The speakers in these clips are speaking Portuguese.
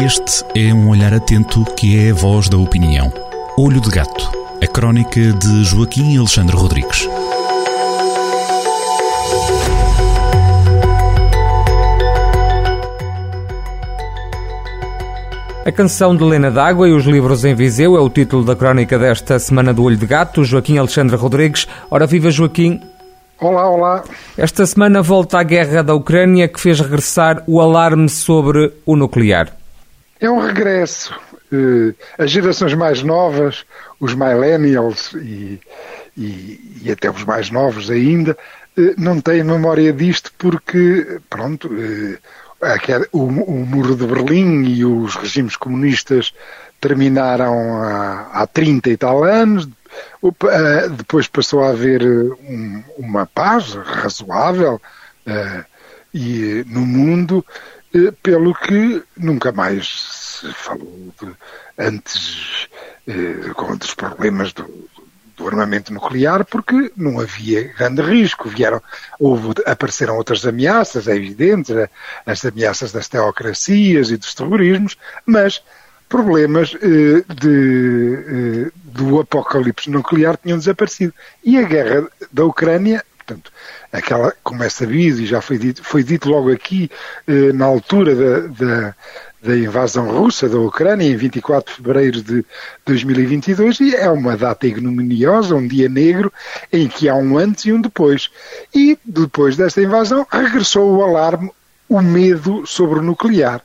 Este é um olhar atento que é a voz da opinião. Olho de Gato, a crónica de Joaquim Alexandre Rodrigues. A canção de Lena D'Água e os livros em Viseu é o título da crónica desta semana do Olho de Gato. Joaquim Alexandre Rodrigues. Ora, viva Joaquim. Olá, olá. Esta semana volta à guerra da Ucrânia que fez regressar o alarme sobre o nuclear. É um regresso. Uh, as gerações mais novas, os millennials e, e, e até os mais novos ainda, uh, não têm memória disto porque, pronto, uh, o, o, muro de Berlim e os regimes comunistas terminaram há, há 30 e tal anos, depois passou a haver um, uma paz razoável e, no mundo, pelo que nunca mais se falou de, antes com dos problemas do, do armamento nuclear porque não havia grande risco. Vieram, houve, apareceram outras ameaças, é evidente, né? as ameaças das teocracias e dos terrorismos, mas problemas eh, de, eh, do apocalipse nuclear tinham desaparecido. E a guerra da Ucrânia, portanto, aquela, como é sabido e já foi dito, foi dito logo aqui, eh, na altura da, da da invasão russa da Ucrânia em 24 de fevereiro de 2022 e é uma data ignominiosa, um dia negro em que há um antes e um depois. E depois desta invasão regressou o alarme, o medo sobre o nuclear.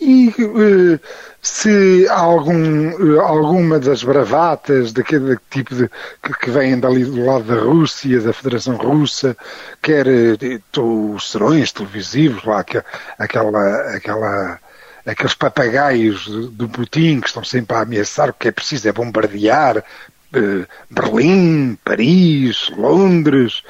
E eh, se algum, eh, alguma das bravatas daquele tipo de que, que vêm dali do lado da Rússia, da Federação Russa, quer eh, os serões televisivos lá, aquela, aquela aqueles papagaios do Putin que estão sempre a ameaçar o que é preciso é bombardear Berlim, Paris, Londres,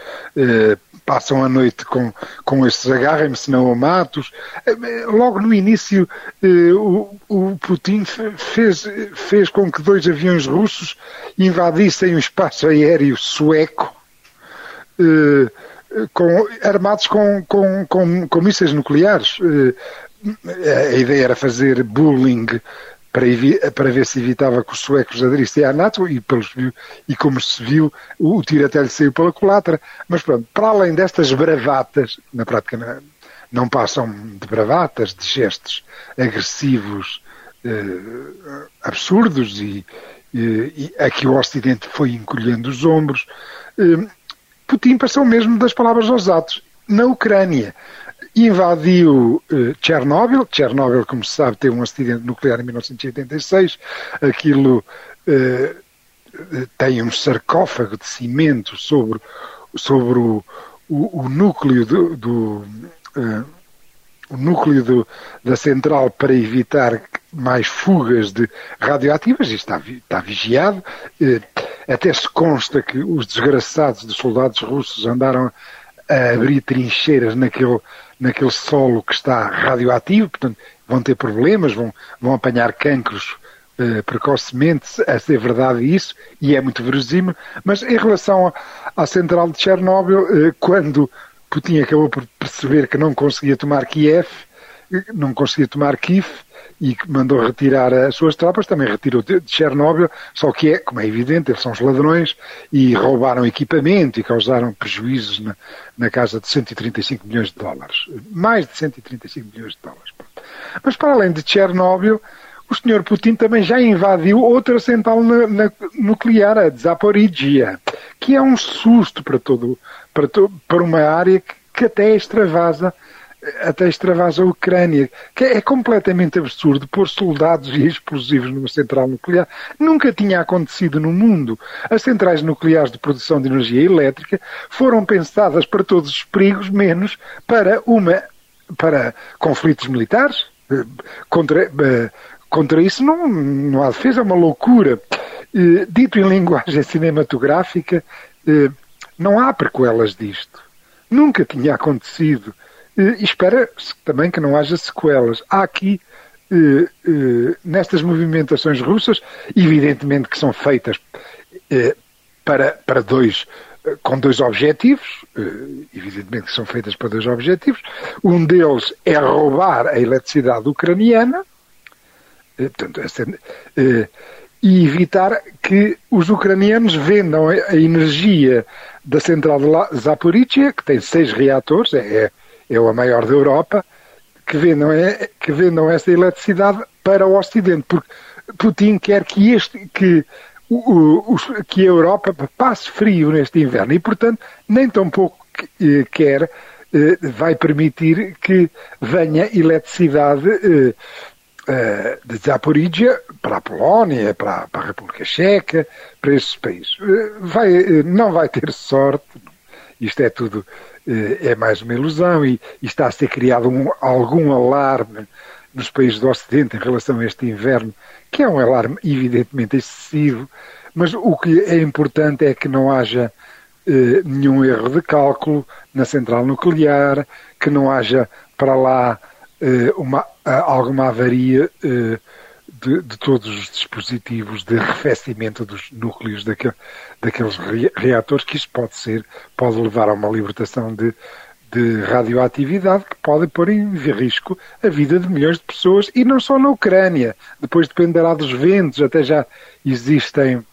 passam a noite com, com estes agarrem-me não a matos. Eh, logo no início o, o Putin fez, fez com que dois aviões russos invadissem o espaço aéreo sueco com, armados com, com, com, com mísseis nucleares a ideia era fazer bullying para, para, ver se evitava que os suecos aderissem à NATO e, pelos, e como se viu, o, o tiro até lhe saiu pela culatra. Mas pronto, para além destas bravatas, na prática não, não passam de bravatas, de gestos agressivos, eh, absurdos e, e, a que o Ocidente foi encolhendo os ombros, eh, Putin passou mesmo das palavras aos atos. Na Ucrânia, invadiu uh, Chernobyl. Chernobyl, como se sabe, teve um acidente nuclear em 1986. Aquilo uh, tem um sarcófago de cimento sobre, sobre o, o, o núcleo do, do uh, o núcleo do, da central para evitar mais fugas de radioativas, e está, está vigiado. Até se consta que os desgraçados dos soldados russos andaram a abrir trincheiras naquele, naquele solo que está radioativo, portanto vão ter problemas, vão, vão apanhar cancros uh, precocemente, a ser verdade isso, e é muito verosímil, mas em relação à central de Chernobyl, uh, quando Putin acabou por perceber que não conseguia tomar Kiev, não conseguia tomar Kiev, e que mandou retirar as suas tropas, também retirou de Chernobyl, só que é, como é evidente, eles são os ladrões e roubaram equipamento e causaram prejuízos na, na casa de 135 milhões de dólares. Mais de 135 milhões de dólares. Mas para além de Chernobyl, o Sr. Putin também já invadiu outra central na, na, nuclear, a Zaporizhia, que é um susto para todo, para, to, para uma área que, que até extravasa até extravasa a Ucrânia, que é completamente absurdo pôr soldados e explosivos numa central nuclear. Nunca tinha acontecido no mundo. As centrais nucleares de produção de energia elétrica foram pensadas para todos os perigos, menos para uma para conflitos militares. Eh, contra, eh, contra isso não, não há defesa, é uma loucura. Eh, dito em linguagem cinematográfica, não há prequelas disto. Nunca tinha acontecido e espera-se também que não haja sequelas. Há aqui, eh, eh, nestas movimentações russas, evidentemente que são feitas eh, para, para dois, com dois objetivos, evidentemente que são feitas para dois objetivos. Um deles é roubar a eletricidade ucraniana portanto, e evitar que os ucranianos vendam a energia da central de Zaporizhia, que tem seis reatores, é, é a maior da Europa, que vendam, é, que vendam eletricidade para o Ocidente, porque Putin quer que, este, que, o, o, que a Europa passe frio neste inverno e, portanto, nem tão pouco eh, quer, eh, vai permitir que venha eletricidade eh, de Zaporizhia para a Polónia, para, para, a República Checa, para esses países. Vai, não vai ter sorte, isto é tudo, é mais uma ilusão e, e está a ser criado um, algum alarme nos países do Ocidente em relação a este inverno, que é um alarme evidentemente excessivo, mas o que é importante é que não haja eh, nenhum erro de cálculo na central nuclear, que não haja para lá eh, uma, alguma avaria eh, de, de, todos os dispositivos de arrefecimento dos núcleos daquele, daqueles reatores, que isso pode ser, pode levar a uma libertação de, de radioatividade que pode pôr em risco a vida de milhões de pessoas e não só na Ucrânia. Depois dependerá dos ventos, até já existem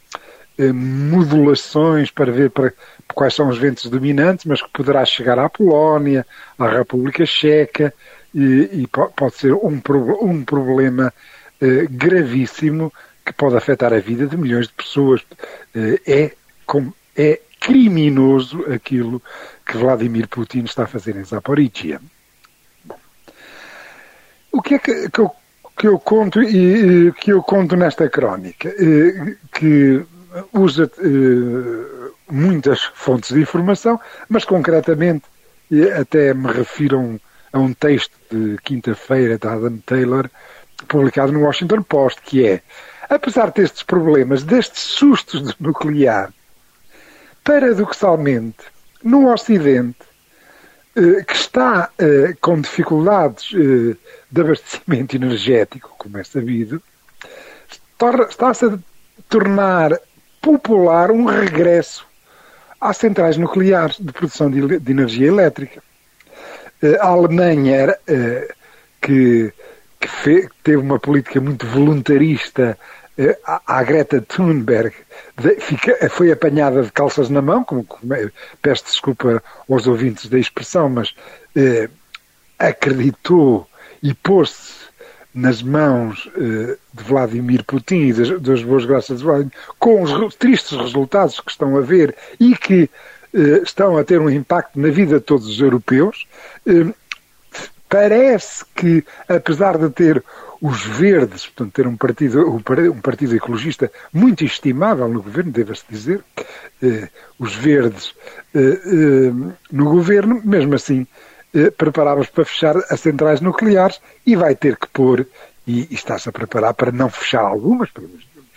eh, modulações para ver para, quais são os ventos dominantes, mas que poderá chegar à Polónia, à República Checa, e, e pode ser um, um problema eh, gravíssimo que pode afetar a vida de milhões de pessoas. Eh, é, com, é criminoso aquilo que Vladimir Putin está a fazer em Zaporizhia. O que é que, que, eu, que eu conto e que eu conto nesta crónica? Eh, que usa muitas fontes de informação, mas concretamente até me refiro a um, a um texto de quinta-feira de Adam Taylor, publicado no Washington Post, que é, apesar destes problemas, destes sustos do nuclear, paradoxalmente, no Ocidente, eh, que está eh, com dificuldades eh, de abastecimento energético, como é sabido, está-se a tornar popular um regresso às centrais nucleares de produção de, de energia elétrica. A Alemanha que, que teve uma política muito voluntarista eh, a Greta Thunberg fica, foi apanhada de calças na mão, como, como peço desculpa aos ouvintes da expressão, mas eh, acreditou e pôs-se nas mãos eh, de Vladimir Putin e das, das boas graças de Vladimir, com os tristes resultados que estão a ver e que estão a ter um impacto na vida de todos os europeus. Eh, parece que, apesar de ter os verdes, portanto, ter um partido, um partido ecologista muito estimável no governo, deve-se dizer, eh, os verdes no governo, mesmo assim, preparava-se para fechar as centrais nucleares e vai ter que pôr, e, e está-se a preparar para não fechar algumas,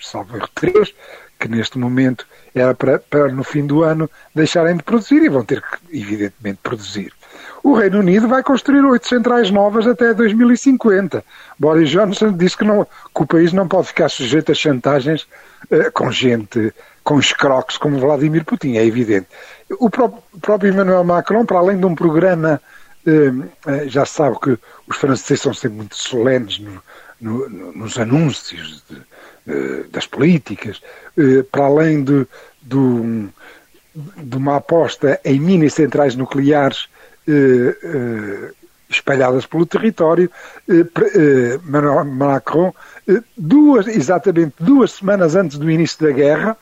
salvo erro três, que neste momento era para, para no fim do ano deixarem de produzir e vão ter que, evidentemente, produzir. O Reino Unido vai construir oito centrais novas até 2050. Boris Johnson disse que, não, que o país não pode ficar sujeito a chantagens uh, com gente, com escroques como Vladimir Putin, é evidente. O próprio, próprio Emmanuel Macron, para além de um programa, uh, uh, já sabe que os franceses são sempre muito solenes no, no, nos anúncios de, das políticas, para além de, de, de uma aposta em mini centrais nucleares eh, eh, espalhadas pelo território, eh, Macron, duas, exatamente duas semanas antes do início da guerra,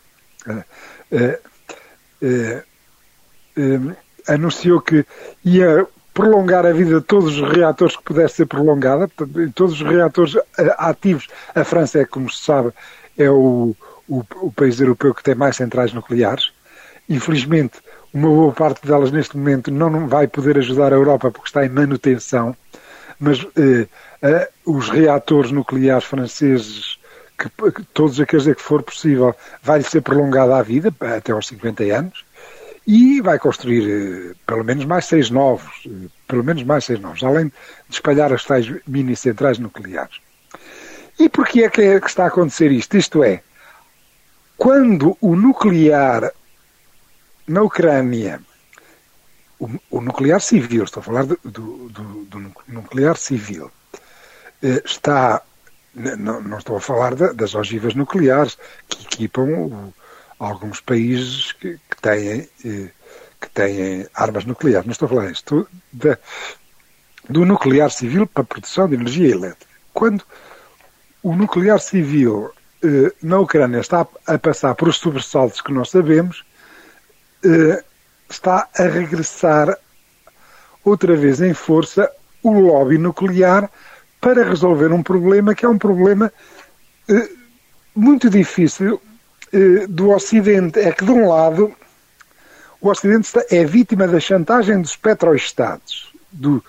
anunciou que ia prolongar a vida de todos os reatores que pudesse ser prolongada, todos os reatores ativos. A França é, como se sabe, é o, o, o país europeu que tem mais centrais nucleares. Infelizmente, uma boa parte delas neste momento não vai poder ajudar a Europa porque está em manutenção, mas eh, eh, os reatores nucleares franceses, que, todos aqueles que for possível, vai ser prolongada a vida até aos 50 anos e vai construir eh, pelo menos mais seis novos, eh, pelo menos mais seis novos, além de espalhar as tais mini centrais nucleares. E porquê é que, é que está a acontecer isto? Isto é, quando o nuclear na Ucrânia, o, o nuclear civil, estou a falar do, do, do, do nuclear civil, eh, está não, não, estou a falar da, das ogivas nucleares que equipam o, alguns países que, que têm, eh, que têm armas nucleares. Não estou a falar isto da, do nuclear civil para a produção de energia elétrica. Quando o nuclear civil eh, na Ucrânia está a passar por os sobressaltos que nós sabemos, eh, está a regressar outra vez em força o lobby nuclear para resolver um problema que é um problema eh, muito difícil eh, do Ocidente. É que, de um lado, o Ocidente é vítima da chantagem dos petroestados, do,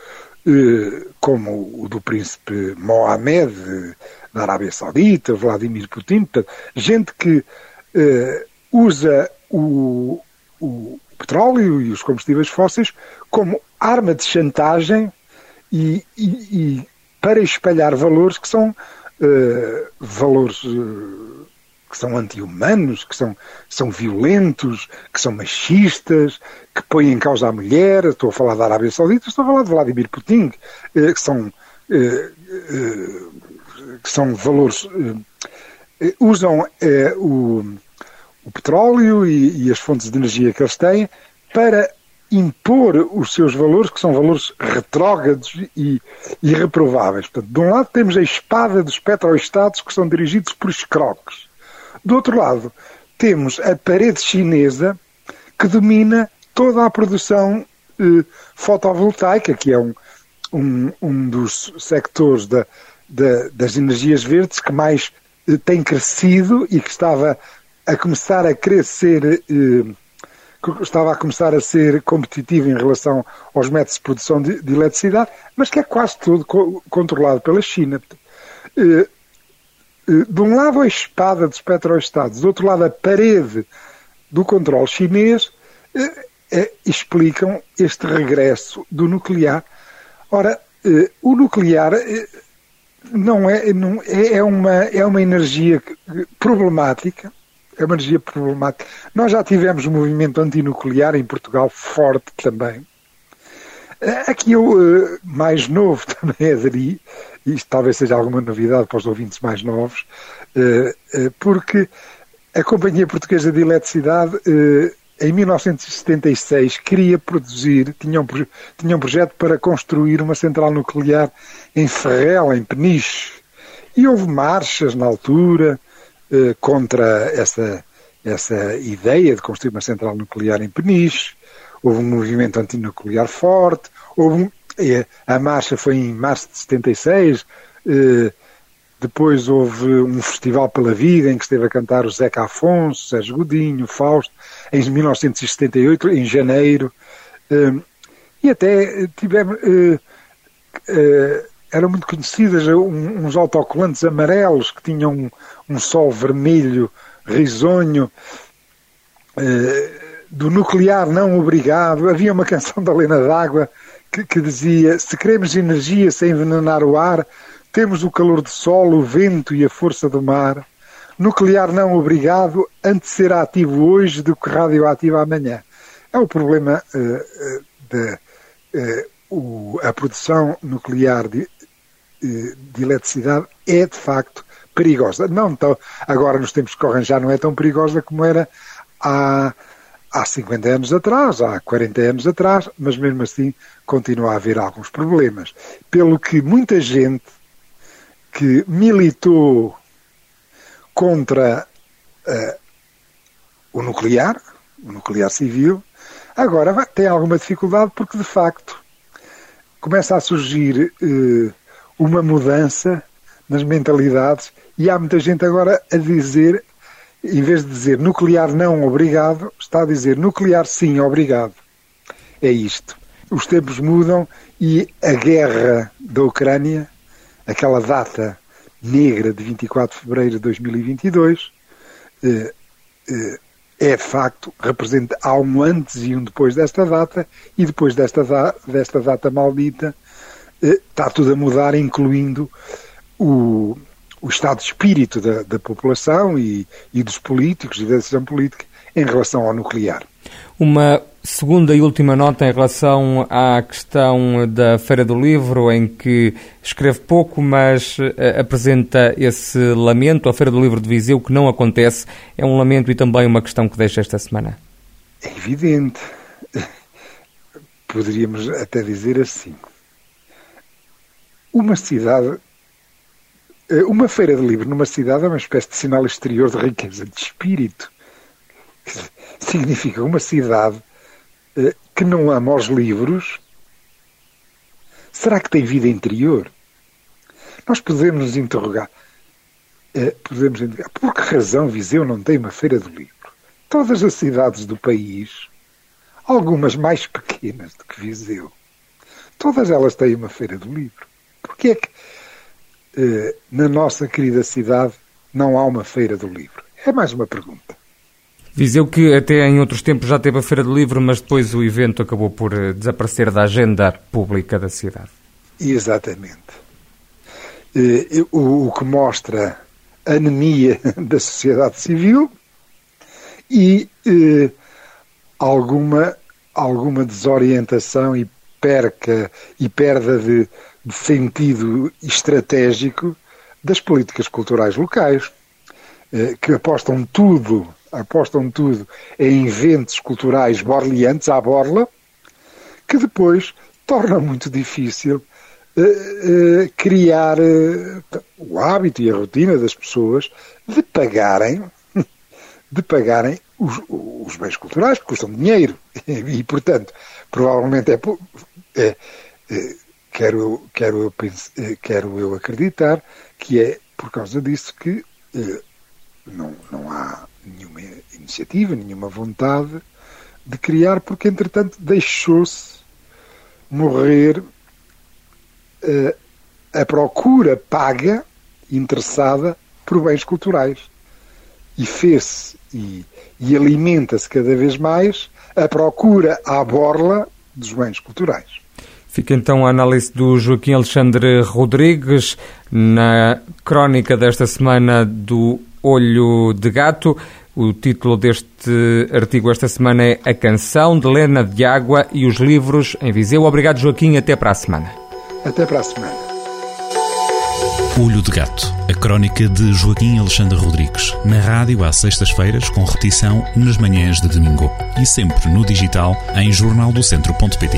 como o do príncipe Mohamed da Arábia Saudita, Vladimir Putin, gente que usa o, o petróleo e os combustíveis fósseis como arma de chantagem e, e, e para espalhar valores que são uh, valores uh, que são anti-humanos, que são, são violentos, que são machistas, que põem em causa a mulher. Estou a falar da Arábia Saudita, estou a falar de Vladimir Putin, uh, que são que são valores usam o, o petróleo e, e as fontes de energia que eles têm para impor os seus valores, que são valores retrógrados e irreprováveis. Portanto, de um lado temos a espada dos petroestados que são dirigidos por escroques. Do outro lado, temos a parede chinesa que domina toda a produção eh, fotovoltaica, que é um, um, um dos sectores da, da, das energias verdes que mais eh, tem crescido e que estava a começar a crescer eh, estava a começar a ser competitivo em relação aos métodos de produção de, de eletricidade, mas que é quase todo co controlado pela China. Eh, eh, de um lado a espada dos petroestados, do outro lado a parede do controle chinês, eh, explicam este regresso do nuclear. Ora, o nuclear não é, não, é, é, uma, é uma energia problemática, é uma energia problemática. Nós já tivemos um movimento antinuclear em Portugal forte também. Eh, aqui eu, eh, mais novo, também aderi, e isto talvez seja alguma novidade para os ouvintes mais novos, eh, porque a Companhia Portuguesa de Eletricidade, em 1976, queria produzir, tinha um, tinha um projeto para construir uma central nuclear em Ferrel, em Peniche. E houve marchas na altura, eh, contra essa, essa ideia de construir uma central nuclear em Peniche, houve um movimento antinuclear forte, houve um, eh, a marcha foi em março de 76, eh, depois houve um festival pela vida em que esteve a cantar o Zeca Afonso, Sérgio Godinho, Fausto, em 1978, em janeiro, e até tivemos eram muito conhecidas uns autocolantes amarelos que tinham um, um sol vermelho risonho eh, do nuclear não obrigado. Havia uma canção da Lena d'Água que, que, dizia se queremos energia sem envenenar o ar temos o calor do sol, o vento e a força do mar. Nuclear não obrigado antes de ser ativo hoje do que radioativo amanhã. É o problema uh, de uh, o, a produção nuclear de, eh, de eletricidade é de facto perigosa. Não tão, agora nos tempos que correm já não é tão perigosa como era há, há 50 anos atrás, há 40 anos atrás, mas mesmo assim continua a haver alguns problemas. Pelo que muita gente que militou contra uh, o nuclear, o nuclear civil, agora vai, tem alguma dificuldade porque de facto começa a surgir uh, uma mudança nas mentalidades e há muita gente agora a dizer, em vez de dizer nuclear não obrigado, está a dizer nuclear sim obrigado. É isto. Os tempos mudam e a guerra da Ucrânia, aquela data negra de 24 de fevereiro de 2022, eh, eh, é facto, representa há um antes e um depois desta data, e depois desta, desta data maldita, está tudo a mudar, incluindo o, o estado de espírito da, da população e, e, dos políticos e da decisão política em relação ao nuclear. Uma segunda e última nota em relação à questão da Feira do Livro, em que escreve pouco, mas uh, apresenta esse lamento. A Feira do Livro de Viseu, que não acontece, é um lamento e também uma questão que deixa esta semana. É evidente. Poderíamos até dizer assim. Uma cidade eh, uma feira de livro numa cidade é uma espécie de sinal exterior de riqueza de espírito. Significa uma cidade eh, que não ama os livros. Será que tem vida interior? Nós podemos nos interrogar. Eh, podemos interrogar. Por que razão Viseu não tem uma feira do livro? Todas as cidades do país, algumas mais pequenas do que Viseu, todas elas têm uma feira do livro. Porquê é que eh, na nossa querida cidade não há uma feira do livro? É mais uma pergunta. Viseu que até em outros tempos já teve a Feira do Livro, mas depois o evento acabou por eh, desaparecer da agenda pública da cidade. Exatamente. Eh, o que mostra a anemia da sociedade civil e alguma, alguma desorientação e perca e perda de, de sentido estratégico das políticas culturais locais, eh, que apostam tudo, apostam tudo em eventos culturais borleantes à borla, que depois torna muito difícil uh, uh, criar o hábito e a rotina das pessoas de pagarem, de pagarem os, os bens culturais, que custam dinheiro. E, portanto, provavelmente é, é, é quero, quero, eu eh, quero eu acreditar que é por causa disso que eh, não, não há nenhuma iniciativa, nenhuma vontade de criar, porque entretanto deixou-se morrer eh, a procura paga, interessada por bens culturais. E fez-se e, e alimenta-se cada vez mais a procura à borla dos bens culturais. Fica então a análise do Joaquim Alexandre Rodrigues na crónica desta semana do Olho de Gato. O título deste artigo esta semana é A Canção de Lena de Água e os Livros em Viseu. Obrigado, Joaquim. Até para a semana. Até para a semana. Olho de Gato, a crónica de Joaquim Alexandre Rodrigues. Na rádio às sextas-feiras, com repetição nas manhãs de domingo. E sempre no digital em jornaldocentro.pt.